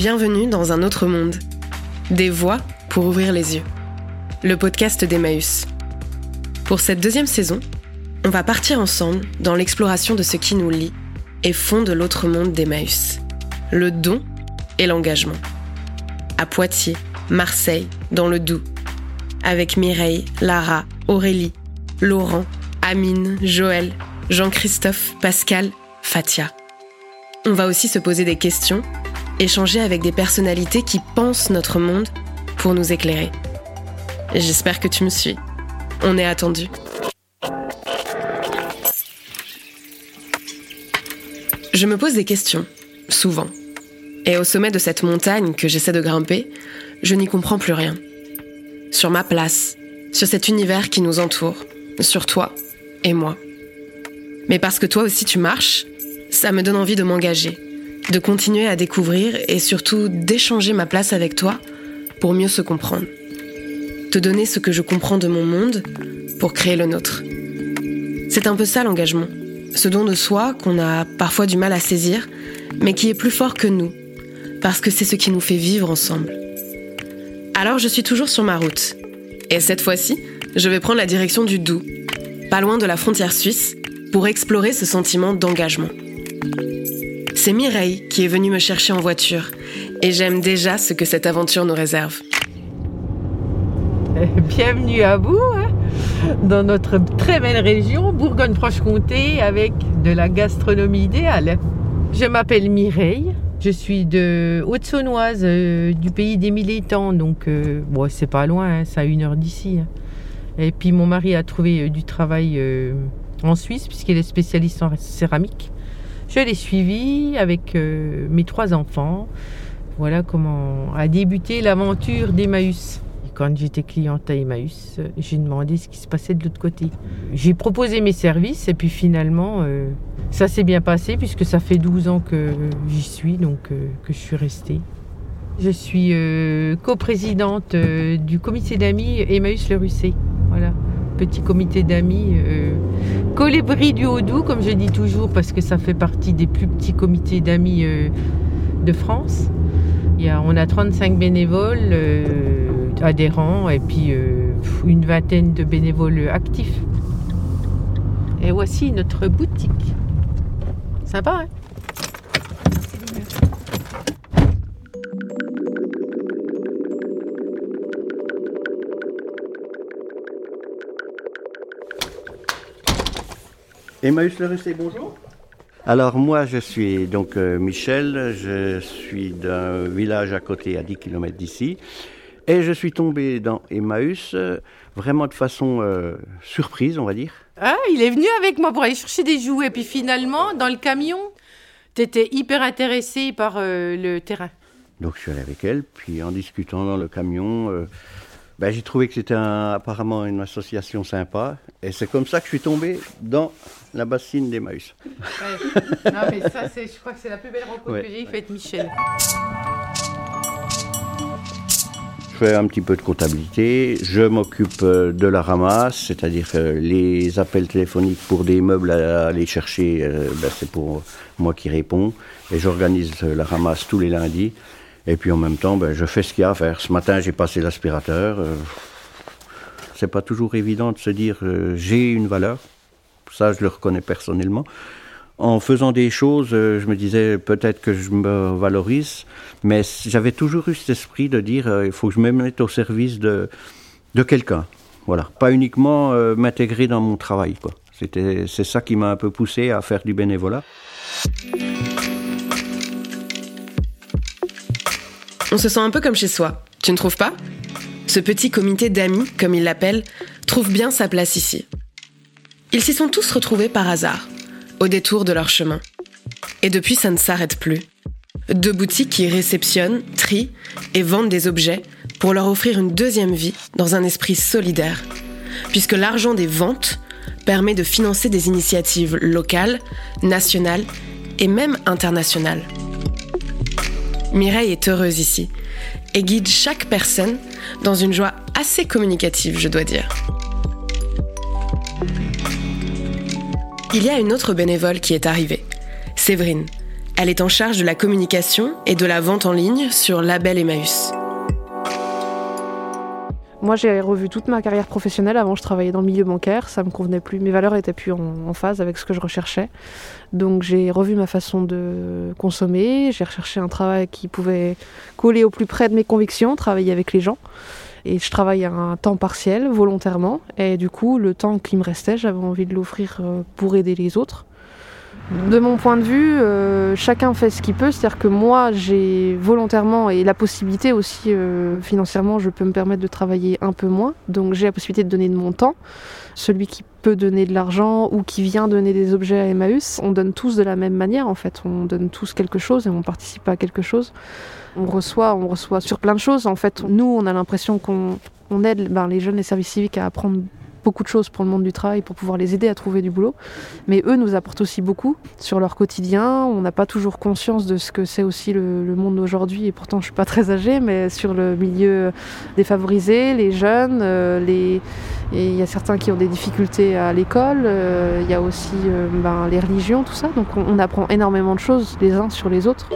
Bienvenue dans un autre monde. Des voix pour ouvrir les yeux. Le podcast d'Emmaüs. Pour cette deuxième saison, on va partir ensemble dans l'exploration de ce qui nous lie et fonde l'autre monde d'Emmaüs. Le don et l'engagement. À Poitiers, Marseille, dans le Doubs. Avec Mireille, Lara, Aurélie, Laurent, Amine, Joël, Jean-Christophe, Pascal, Fatia. On va aussi se poser des questions, échanger avec des personnalités qui pensent notre monde pour nous éclairer. J'espère que tu me suis. On est attendu. Je me pose des questions, souvent. Et au sommet de cette montagne que j'essaie de grimper, je n'y comprends plus rien. Sur ma place, sur cet univers qui nous entoure, sur toi et moi. Mais parce que toi aussi tu marches, ça me donne envie de m'engager, de continuer à découvrir et surtout d'échanger ma place avec toi pour mieux se comprendre. Te donner ce que je comprends de mon monde pour créer le nôtre. C'est un peu ça l'engagement. Ce don de soi qu'on a parfois du mal à saisir, mais qui est plus fort que nous, parce que c'est ce qui nous fait vivre ensemble. Alors je suis toujours sur ma route. Et cette fois-ci, je vais prendre la direction du Doubs, pas loin de la frontière suisse, pour explorer ce sentiment d'engagement. C'est Mireille qui est venue me chercher en voiture, et j'aime déjà ce que cette aventure nous réserve. Bienvenue à vous hein, dans notre très belle région, Bourgogne-Franche-Comté, avec de la gastronomie idéale. Je m'appelle Mireille, je suis de Haute-Saunoise, euh, du pays des militants, donc euh, bon, c'est pas loin, hein, c'est à une heure d'ici. hein. Et puis mon mari a trouvé euh, du travail euh, en Suisse, puisqu'il est spécialiste en céramique. Je l'ai suivi avec euh, mes trois enfants. Voilà comment a débuté l'aventure d'Emmaüs. Quand j'étais cliente à Emmaüs, euh, j'ai demandé ce qui se passait de l'autre côté. J'ai proposé mes services et puis finalement, euh, ça s'est bien passé puisque ça fait 12 ans que j'y suis, donc que je suis restée. Je suis coprésidente du comité d'amis Emmaüs Le Russet. Voilà, petit comité d'amis. Colibri du Haut-Doubs, comme je dis toujours, parce que ça fait partie des plus petits comités d'amis euh, de France. On a 35 bénévoles euh, adhérents et puis euh, une vingtaine de bénévoles actifs. Et voici notre boutique. Sympa, hein? Emmaüs Le Russet, bonjour. Alors moi je suis donc euh, Michel, je suis d'un village à côté à 10 km d'ici et je suis tombé dans Emmaüs euh, vraiment de façon euh, surprise on va dire. Ah, il est venu avec moi pour aller chercher des jouets. Puis finalement, dans le camion, t'étais hyper intéressé par euh, le terrain. Donc je suis allé avec elle, puis en discutant dans le camion, euh, ben, j'ai trouvé que c'était un- apparemment une association sympa et c'est comme ça que je suis tombé dans la bassine d'Emmaüs. non, mais ça, c'est, je crois que c'est la plus belle rencontre Ouais, que j'ai ouais. faite, Michel. Je fais un petit peu de comptabilité, je m'occupe euh, de la ramasse, c'est-à-dire que les appels téléphoniques pour des meubles à aller chercher, euh, ben, c'est pour moi qui réponds, et j'organise euh, la ramasse tous les lundis, et puis en même temps, ben, je fais ce qu'il y a à faire. Ce matin, j'ai passé l'aspirateur. euh, c'est pas toujours évident de se dire euh, j'ai une valeur, ça je le reconnais personnellement. En faisant des choses, euh, je me disais peut-être que je me valorise, mais j'avais toujours eu cet esprit de dire euh, il faut que je me mette au service de, de quelqu'un. Voilà, pas uniquement euh, m'intégrer dans mon travail. C'est ça qui m'a un peu poussé à faire du bénévolat. On se sent un peu comme chez soi, tu ne trouves pas? Ce petit comité d'amis, comme ils l'appellent, trouve bien sa place ici. Ils s'y sont tous retrouvés par hasard, au détour de leur chemin. Et depuis, ça ne s'arrête plus. Deux boutiques qui réceptionnent, trient et vendent des objets pour leur offrir une deuxième vie dans un esprit solidaire. Puisque l'argent des ventes permet de financer des initiatives locales, nationales et même internationales. Mireille est heureuse ici et guide chaque personne dans une joie assez communicative, je dois dire. Il y a une autre bénévole qui est arrivée, Séverine. Elle est en charge de la communication et de la vente en ligne sur Label Emmaüs. Moi, j'ai revu toute ma carrière professionnelle. Avant, je travaillais dans le milieu bancaire. Ça me convenait plus. Mes valeurs étaient plus en, phase avec ce que je recherchais. Donc, j'ai revu ma façon de consommer. J'ai recherché un travail qui pouvait coller au plus près de mes convictions, travailler avec les gens. Et je travaille à un temps partiel, volontairement. Et du coup, le temps qui me restait, j'avais envie de l'offrir euh, pour aider les autres. De mon point de vue, euh, chacun fait ce qu'il peut. C'est-à-dire que moi, j'ai volontairement et la possibilité aussi euh, financièrement, je peux me permettre de travailler un peu moins. Donc j'ai la possibilité de donner de mon temps. Celui qui peut donner de l'argent ou qui vient donner des objets à Emmaüs, on donne tous de la même manière en fait. On donne tous quelque chose et on participe à quelque chose. On reçoit, on reçoit sur plein de choses. En fait, nous, on a l'impression qu'on aide ben, les jeunes et services civiques à apprendre beaucoup de choses pour le monde du travail, pour pouvoir les aider à trouver du boulot. Mais eux nous apportent aussi beaucoup sur leur quotidien. On n'a pas toujours conscience de ce que c'est aussi le, monde d'aujourd'hui, et pourtant je suis pas très âgée, mais sur le milieu défavorisé, les jeunes, euh, les... il y a certains qui ont des difficultés à l'école, euh, il y a aussi euh, ben, les religions, tout ça. Donc on apprend énormément de choses les uns sur les autres.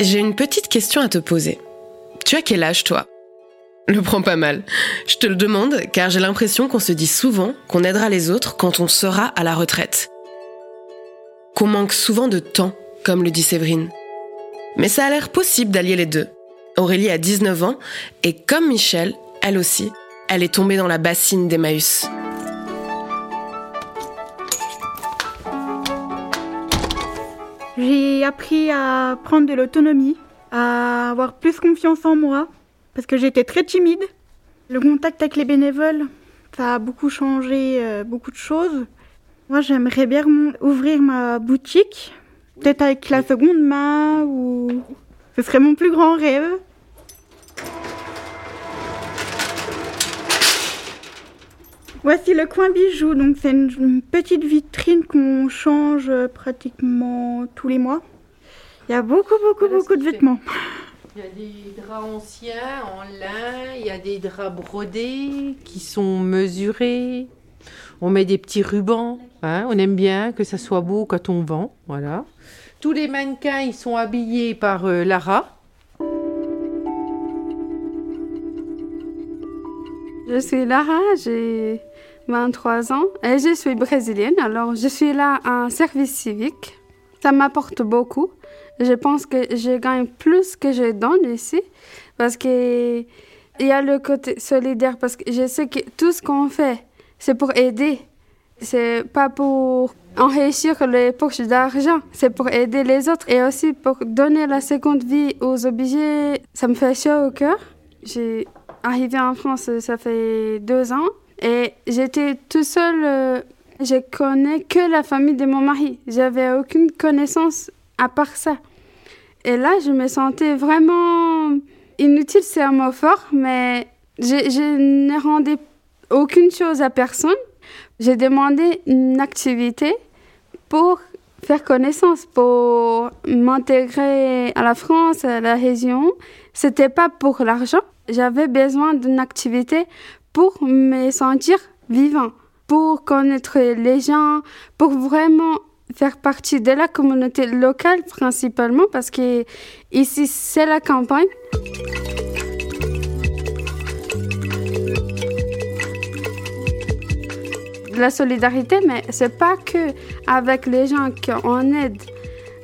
J'ai une petite question à te poser. Tu as quel âge, toi? Le prends pas mal. Je te le demande car j'ai l'impression qu'on se dit souvent qu'on aidera les autres quand on sera à la retraite. Qu'on manque souvent de temps, comme le dit Séverine. Mais ça a l'air possible d'allier les deux. Aurélie a 19 ans et comme Michel, elle aussi, elle est tombée dans la bassine d'Emmaüs. J'ai appris à prendre de l'autonomie à avoir plus confiance en moi, parce que j'étais très timide. Le contact avec les bénévoles, ça a beaucoup changé euh, beaucoup de choses. Moi, j'aimerais bien ouvrir ma boutique, peut-être avec la seconde main, ou ce serait mon plus grand rêve. Voici le coin bijoux, donc c'est une petite vitrine qu'on change pratiquement tous les mois. Il y a beaucoup, beaucoup, beaucoup de vêtements. Il y a des draps anciens en lin, il y a des draps brodés qui sont mesurés. On met des petits rubans. Hein. on aime bien que ça soit beau quand on vend. Voilà. Tous les mannequins, ils sont habillés par euh, Lara. Je suis Lara, j'ai 23 ans et je suis brésilienne. Alors, je suis là en service civique. Ça m'apporte beaucoup je pense que je gagne plus que je donne ici parce que il y a le côté solidaire parce que je sais que tout ce qu'on fait, c'est pour aider. C'est pas pour enrichir les poches d'argent, c'est pour aider les autres et aussi pour donner la seconde vie aux obligés. Ça me fait chaud au cœur. J'ai arrivé en France, ça fait deux ans et j'étais tout seul. Euh, je connais que la famille de mon mari. J'avais aucune connaissance à part ça. Et là, je me sentais vraiment inutile, c'est un mot fort, mais je, ne rendais aucune chose à personne. J'ai demandé une activité pour faire connaissance, pour m'intégrer à la France, à la région. C'était pas pour l'argent. J'avais besoin d'une activité pour me sentir vivant, pour connaître les gens, pour vraiment faire partie de la communauté locale principalement parce que ici c'est la campagne. La solidarité, mais c'est pas que avec les gens qu'on aide,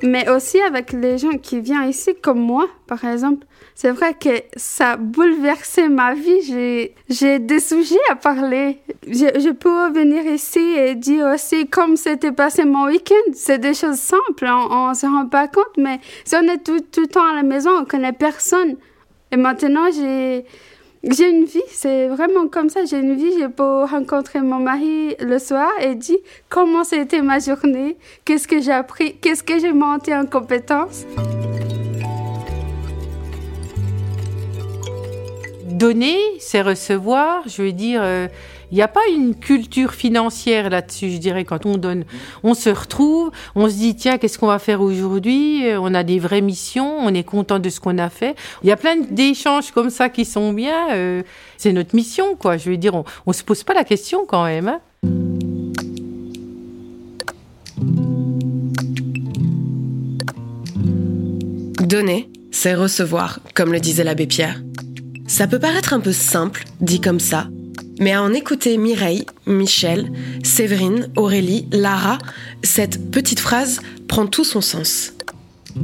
mais aussi avec les gens qui viennent ici comme moi, par exemple. C'est vrai que ça a bouleversé ma vie. J'ai des sujets à parler. Je, peux venir ici et dire aussi comme c'était passé mon week-end. C'est des choses simples, on ne se rend pas compte, mais si on est tout, tout le temps à la maison, on connaît personne. Et maintenant, j'ai j'ai une vie, c'est vraiment comme ça. J'ai une vie, je peux rencontrer mon mari le soir et dire comment c'était ma journée, qu'est-ce que j'ai appris, qu'est-ce que j'ai monté en compétences. donner, c'est recevoir. Je veux dire, il n'y a pas une culture financière là-dessus, je dirais, quand on donne. On se retrouve, on se dit, tiens, qu'est-ce qu'on va faire aujourd'hui? Euh, on a des vraies missions, on est content de ce qu'on a fait. Il y a plein d'échanges comme ça qui sont bien. Euh, c'est notre mission, quoi. Je veux dire, on ne se pose pas la question quand même. Hein. Donner, c'est recevoir, comme le disait l'abbé Pierre. Ça peut paraître un peu simple, dit comme ça, mais à en écouter Mireille, Michel, Séverine, Aurélie, Lara, cette petite phrase prend tout son sens.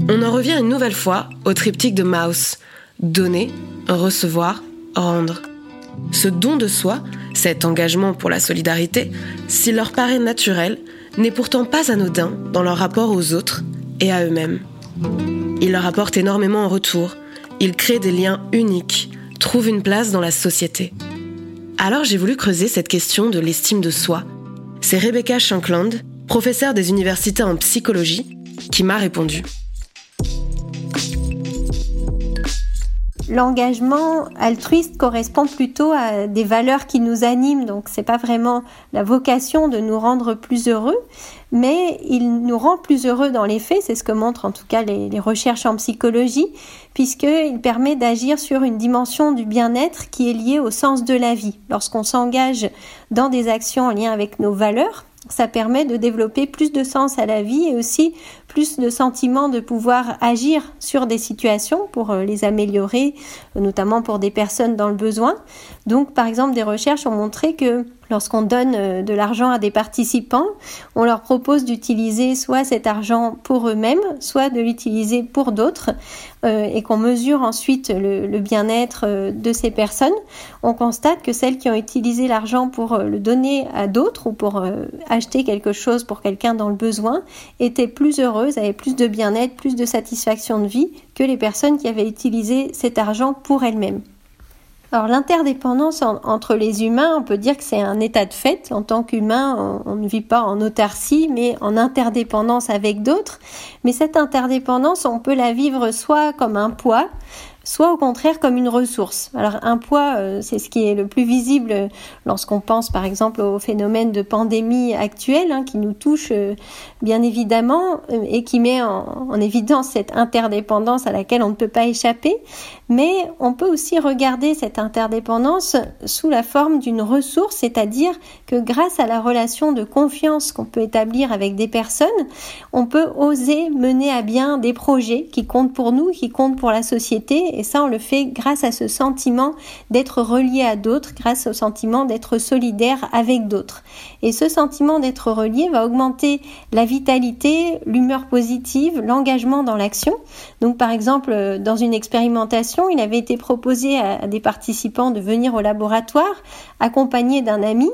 On en revient une nouvelle fois au triptyque de Maus donner, recevoir, rendre. Ce don de soi, cet engagement pour la solidarité, s'il leur paraît naturel, n'est pourtant pas anodin dans leur rapport aux autres et à eux-mêmes. Il leur apporte énormément en retour, il crée des liens uniques, trouve une place dans la société. Alors j'ai voulu creuser cette question de l'estime de soi. C'est Rebecca Shankland, professeure des universités en psychologie, qui m'a répondu. L'engagement altruiste correspond plutôt à des valeurs qui nous animent, donc c'est pas vraiment la vocation de nous rendre plus heureux, mais il nous rend plus heureux dans les faits, c'est ce que montrent en tout cas les, les recherches en psychologie, puisqu'il permet d'agir sur une dimension du bien-être qui est liée au sens de la vie. Lorsqu'on s'engage dans des actions en lien avec nos valeurs, ça permet de développer plus de sens à la vie et aussi plus de sentiment de pouvoir agir sur des situations pour euh, les améliorer, notamment pour des personnes dans le besoin. Donc, par exemple, des recherches ont montré que lorsqu'on donne euh, de l'argent à des participants, on leur propose d'utiliser soit cet argent pour eux-mêmes, soit de l'utiliser pour d'autres, euh, et qu'on mesure ensuite le, bien-être de ces personnes, on constate que celles qui ont utilisé l'argent pour le donner à d'autres ou pour acheter quelque chose pour quelqu'un dans le besoin étaient plus heureuses avaient plus de bien-être, plus de satisfaction de vie que les personnes qui avaient utilisé cet argent pour elles-mêmes. Alors l'interdépendance entre les humains, on peut dire que c'est un état de fait. En tant qu'humain, on, ne vit pas en autarcie, mais en interdépendance avec d'autres. Mais cette interdépendance, on peut la vivre soit comme un poids, soit au contraire comme une ressource. Alors un poids, euh, c'est ce qui est le plus visible lorsqu'on pense par exemple au phénomène de pandémie actuelle hein, qui nous touche euh, bien évidemment euh, et qui met en, évidence cette interdépendance à laquelle on ne peut pas échapper. Mais on peut aussi regarder cette interdépendance sous la forme d'une ressource, c'est-à-dire que grâce à la relation de confiance qu'on peut établir avec des personnes, on peut oser mener à bien des projets qui comptent pour nous, qui comptent pour la société et ça, on le fait grâce à ce sentiment d'être relié à d'autres, grâce au sentiment d'être solidaire avec d'autres. Et ce sentiment d'être relié va augmenter la vitalité, l'humeur positive, l'engagement dans l'action. Donc, par exemple, dans une expérimentation, il avait été proposé à des participants de venir au laboratoire accompagné d'un ami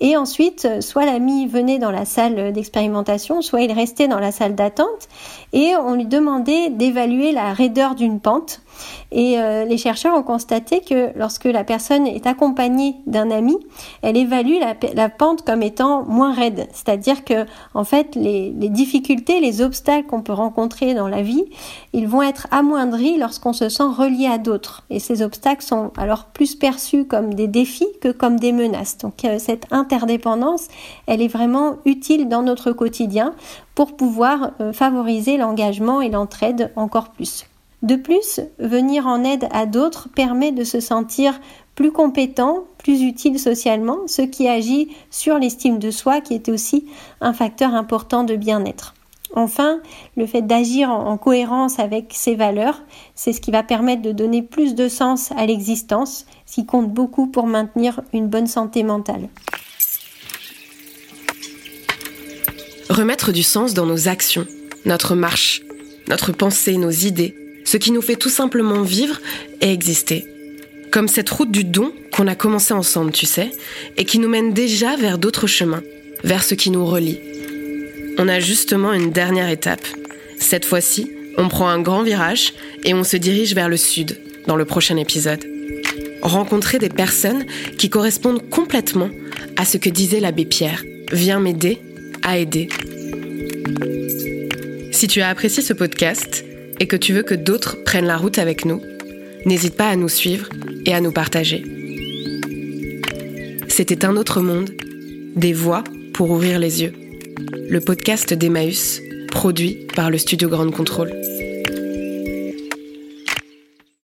et ensuite, soit l'ami venait dans la salle d'expérimentation, soit il restait dans la salle d'attente et on lui demandait d'évaluer la raideur d'une pente. Et euh, les chercheurs ont constaté que lorsque la personne est accompagnée d'un ami, elle évalue la, pente comme étant moins raide. C'est-à-dire que, en fait, les, difficultés, les obstacles qu'on peut rencontrer dans la vie, ils vont être amoindris lorsqu'on se sent relié à d'autres. Et ces obstacles sont alors plus perçus comme des défis que comme des menaces. Donc euh, cette interdépendance, elle est vraiment utile dans notre quotidien pour pouvoir euh, favoriser l'engagement et l'entraide encore plus. De plus, venir en aide à d'autres permet de se sentir plus compétent, plus utile socialement, ce qui agit sur l'estime de soi qui est aussi un facteur important de bien-être. Enfin, le fait d'agir en cohérence avec ses valeurs, c'est ce qui va permettre de donner plus de sens à l'existence, ce qui compte beaucoup pour maintenir une bonne santé mentale. Remettre du sens dans nos actions, notre marche, notre pensée, nos idées, ce qui nous fait tout simplement vivre et exister. Comme cette route du don qu'on a commencé ensemble, tu sais, et qui nous mène déjà vers d'autres chemins, vers ce qui nous relie. On a justement une dernière étape. Cette fois-ci, on prend un grand virage et on se dirige vers le sud dans le prochain épisode. Rencontrer des personnes qui correspondent complètement à ce que disait l'abbé Pierre. Viens m'aider à aider. Si tu as apprécié ce podcast, et que tu veux que d'autres prennent la route avec nous, n'hésite pas à nous suivre et à nous partager. C'était un autre monde, des voix pour ouvrir les yeux. Le podcast d'Emmaüs, produit par le studio Grande Contrôle.